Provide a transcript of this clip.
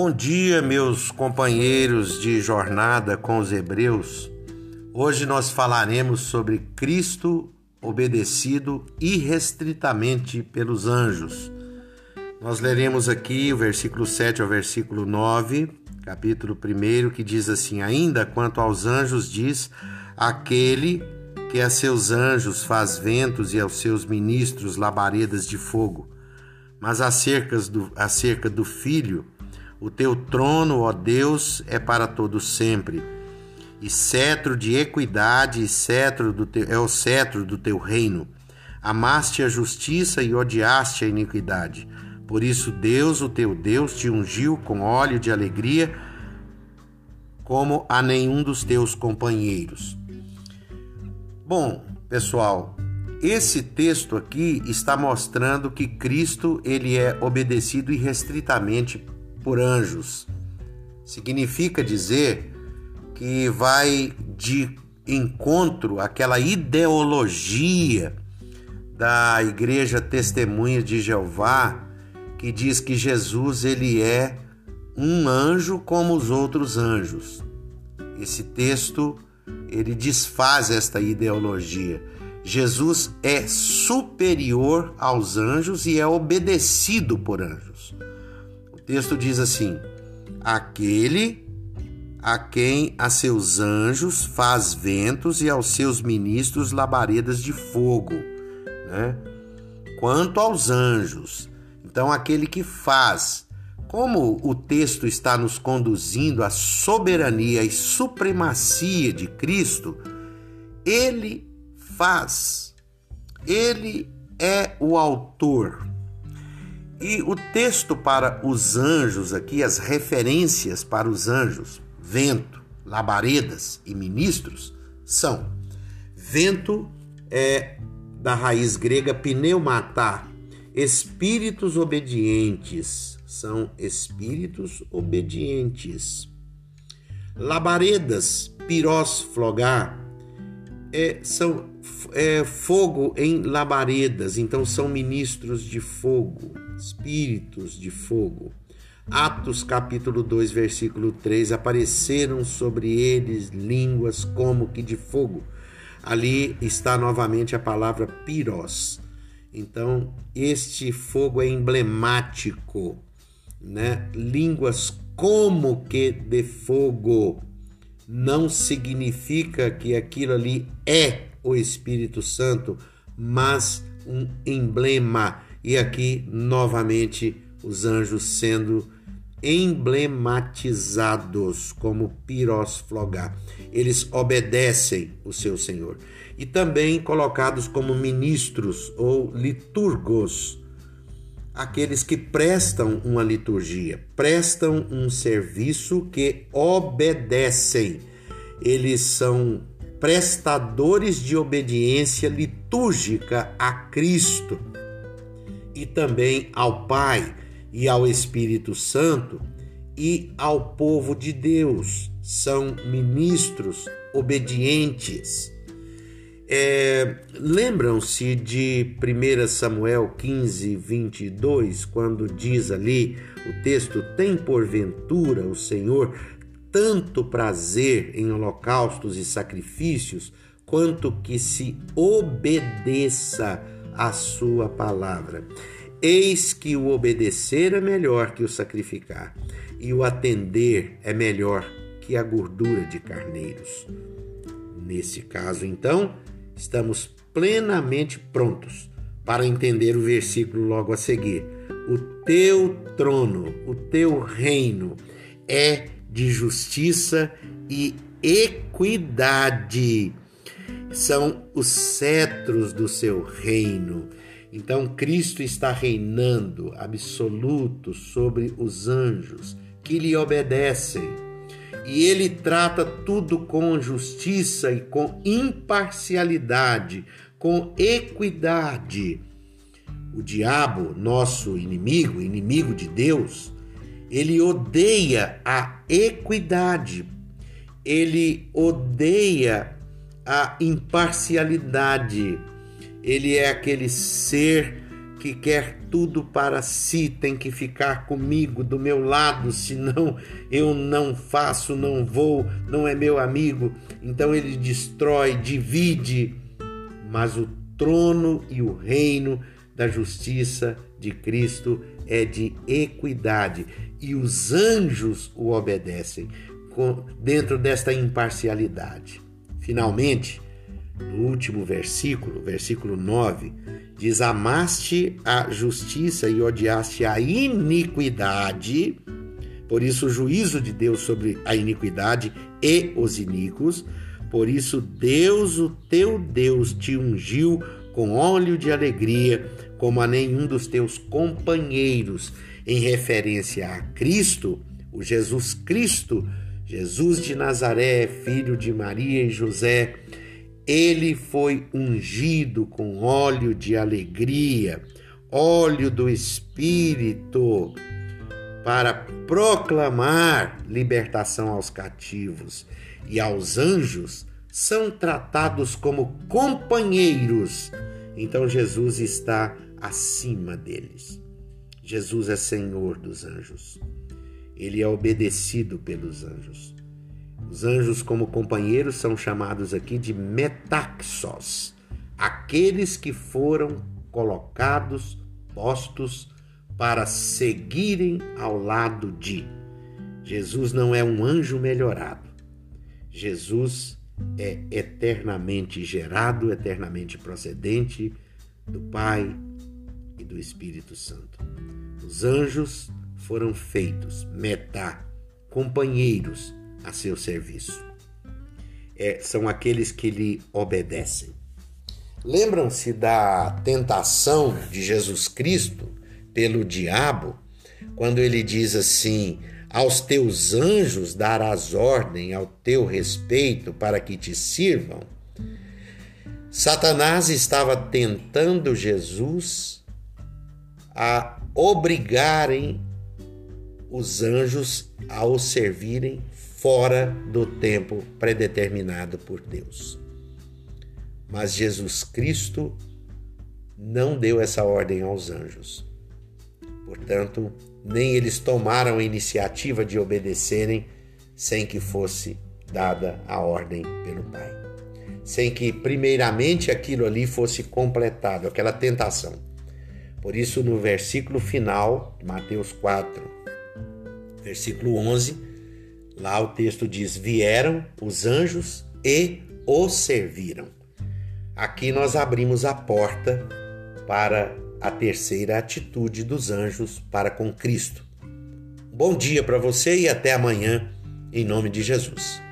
Bom dia, meus companheiros de jornada com os Hebreus. Hoje nós falaremos sobre Cristo obedecido irrestritamente pelos anjos. Nós leremos aqui o versículo 7 ao versículo 9, capítulo 1, que diz assim: Ainda quanto aos anjos, diz aquele que a seus anjos faz ventos e aos seus ministros labaredas de fogo. Mas acerca do, acerca do filho, o teu trono, ó Deus, é para todo sempre. E cetro de equidade e cetro do teu, é o cetro do teu reino. Amaste a justiça e odiaste a iniquidade. Por isso Deus, o teu Deus, te ungiu com óleo de alegria, como a nenhum dos teus companheiros. Bom, pessoal, esse texto aqui está mostrando que Cristo ele é obedecido irrestritamente por anjos. Significa dizer que vai de encontro àquela ideologia da Igreja Testemunha de Jeová que diz que Jesus ele é um anjo como os outros anjos. Esse texto ele desfaz esta ideologia. Jesus é superior aos anjos e é obedecido por anjos texto diz assim: Aquele a quem a seus anjos faz ventos e aos seus ministros labaredas de fogo, né? Quanto aos anjos, então aquele que faz, como o texto está nos conduzindo à soberania e supremacia de Cristo, ele faz. Ele é o autor, e o texto para os anjos aqui, as referências para os anjos, vento, labaredas e ministros, são vento é da raiz grega pneumatá, espíritos obedientes, são espíritos obedientes. Labaredas, pirós, flogar, é, são é, fogo em labaredas, então são ministros de fogo espíritos de fogo. Atos capítulo 2, versículo 3, apareceram sobre eles línguas como que de fogo. Ali está novamente a palavra piros. Então, este fogo é emblemático, né? Línguas como que de fogo não significa que aquilo ali é o Espírito Santo, mas um emblema e aqui novamente os anjos sendo emblematizados como pirós flogar. Eles obedecem o seu Senhor. E também colocados como ministros ou liturgos, aqueles que prestam uma liturgia, prestam um serviço que obedecem. Eles são prestadores de obediência litúrgica a Cristo e também ao Pai e ao Espírito Santo e ao povo de Deus. São ministros obedientes. É, Lembram-se de 1 Samuel 15, 22, quando diz ali o texto: Tem porventura o Senhor tanto prazer em holocaustos e sacrifícios, quanto que se obedeça a sua palavra. Eis que o obedecer é melhor que o sacrificar, e o atender é melhor que a gordura de carneiros. Nesse caso, então, estamos plenamente prontos para entender o versículo logo a seguir. O teu trono, o teu reino é de justiça e equidade são os cetros do seu reino. Então Cristo está reinando absoluto sobre os anjos que lhe obedecem. E ele trata tudo com justiça e com imparcialidade, com equidade. O diabo, nosso inimigo, inimigo de Deus, ele odeia a equidade, ele odeia a imparcialidade. Ele é aquele ser que quer tudo para si, tem que ficar comigo, do meu lado, senão eu não faço, não vou, não é meu amigo. Então ele destrói, divide, mas o trono e o reino da justiça de Cristo é de equidade e os anjos o obedecem dentro desta imparcialidade. Finalmente, no último versículo, versículo 9, diz: Amaste a justiça e odiaste a iniquidade, por isso o juízo de Deus sobre a iniquidade e os iníquos, por isso Deus, o teu Deus, te ungiu com óleo de alegria, como a nenhum dos teus companheiros, em referência a Cristo, o Jesus Cristo, Jesus de Nazaré, filho de Maria e José, ele foi ungido com óleo de alegria, óleo do Espírito, para proclamar libertação aos cativos e aos anjos são tratados como companheiros. Então Jesus está acima deles. Jesus é Senhor dos anjos. Ele é obedecido pelos anjos. Os anjos, como companheiros, são chamados aqui de metaxos, aqueles que foram colocados, postos para seguirem ao lado de. Jesus não é um anjo melhorado. Jesus é eternamente gerado, eternamente procedente do Pai e do Espírito Santo. Os anjos foram feitos, metá, companheiros a seu serviço. É, são aqueles que lhe obedecem. Lembram-se da tentação de Jesus Cristo pelo diabo, quando ele diz assim: Aos teus anjos darás ordem ao teu respeito para que te sirvam? Satanás estava tentando Jesus a obrigarem os anjos a o servirem fora do tempo predeterminado por Deus. Mas Jesus Cristo não deu essa ordem aos anjos. Portanto, nem eles tomaram a iniciativa de obedecerem sem que fosse dada a ordem pelo Pai. Sem que, primeiramente, aquilo ali fosse completado, aquela tentação. Por isso, no versículo final, Mateus 4, versículo 11, Lá o texto diz: vieram os anjos e os serviram. Aqui nós abrimos a porta para a terceira atitude dos anjos para com Cristo. Bom dia para você e até amanhã, em nome de Jesus.